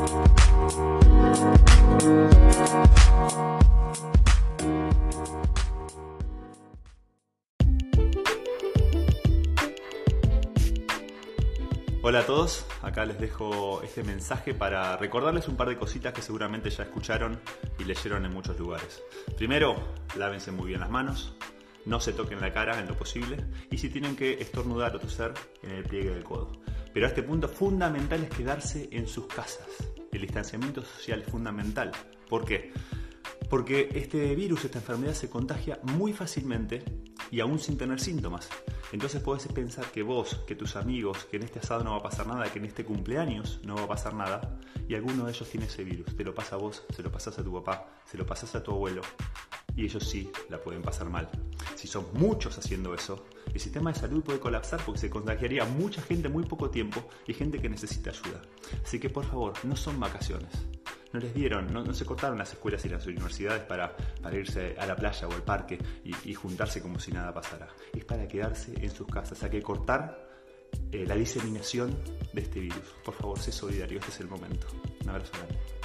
Hola a todos, acá les dejo este mensaje para recordarles un par de cositas que seguramente ya escucharon y leyeron en muchos lugares. Primero, lávense muy bien las manos, no se toquen la cara en lo posible y si tienen que estornudar o toser, en el pliegue del codo. Pero a este punto fundamental es quedarse en sus casas. El distanciamiento social es fundamental. ¿Por qué? Porque este virus, esta enfermedad se contagia muy fácilmente y aún sin tener síntomas. Entonces puedes pensar que vos, que tus amigos, que en este asado no va a pasar nada, que en este cumpleaños no va a pasar nada, y alguno de ellos tiene ese virus. Te lo pasa a vos, se lo pasas a tu papá, se lo pasas a tu abuelo, y ellos sí la pueden pasar mal. Si son muchos haciendo eso, el sistema de salud puede colapsar porque se contagiaría mucha gente en muy poco tiempo y gente que necesita ayuda. Así que por favor, no son vacaciones no les dieron, no, se cortaron las escuelas y las universidades para, irse a la playa o al parque y, juntarse como si nada pasara. Es para quedarse en sus casas. Hay que cortar eh, la diseminación de este virus. Por favor, sé solidario, este es el momento. Un abrazo grande.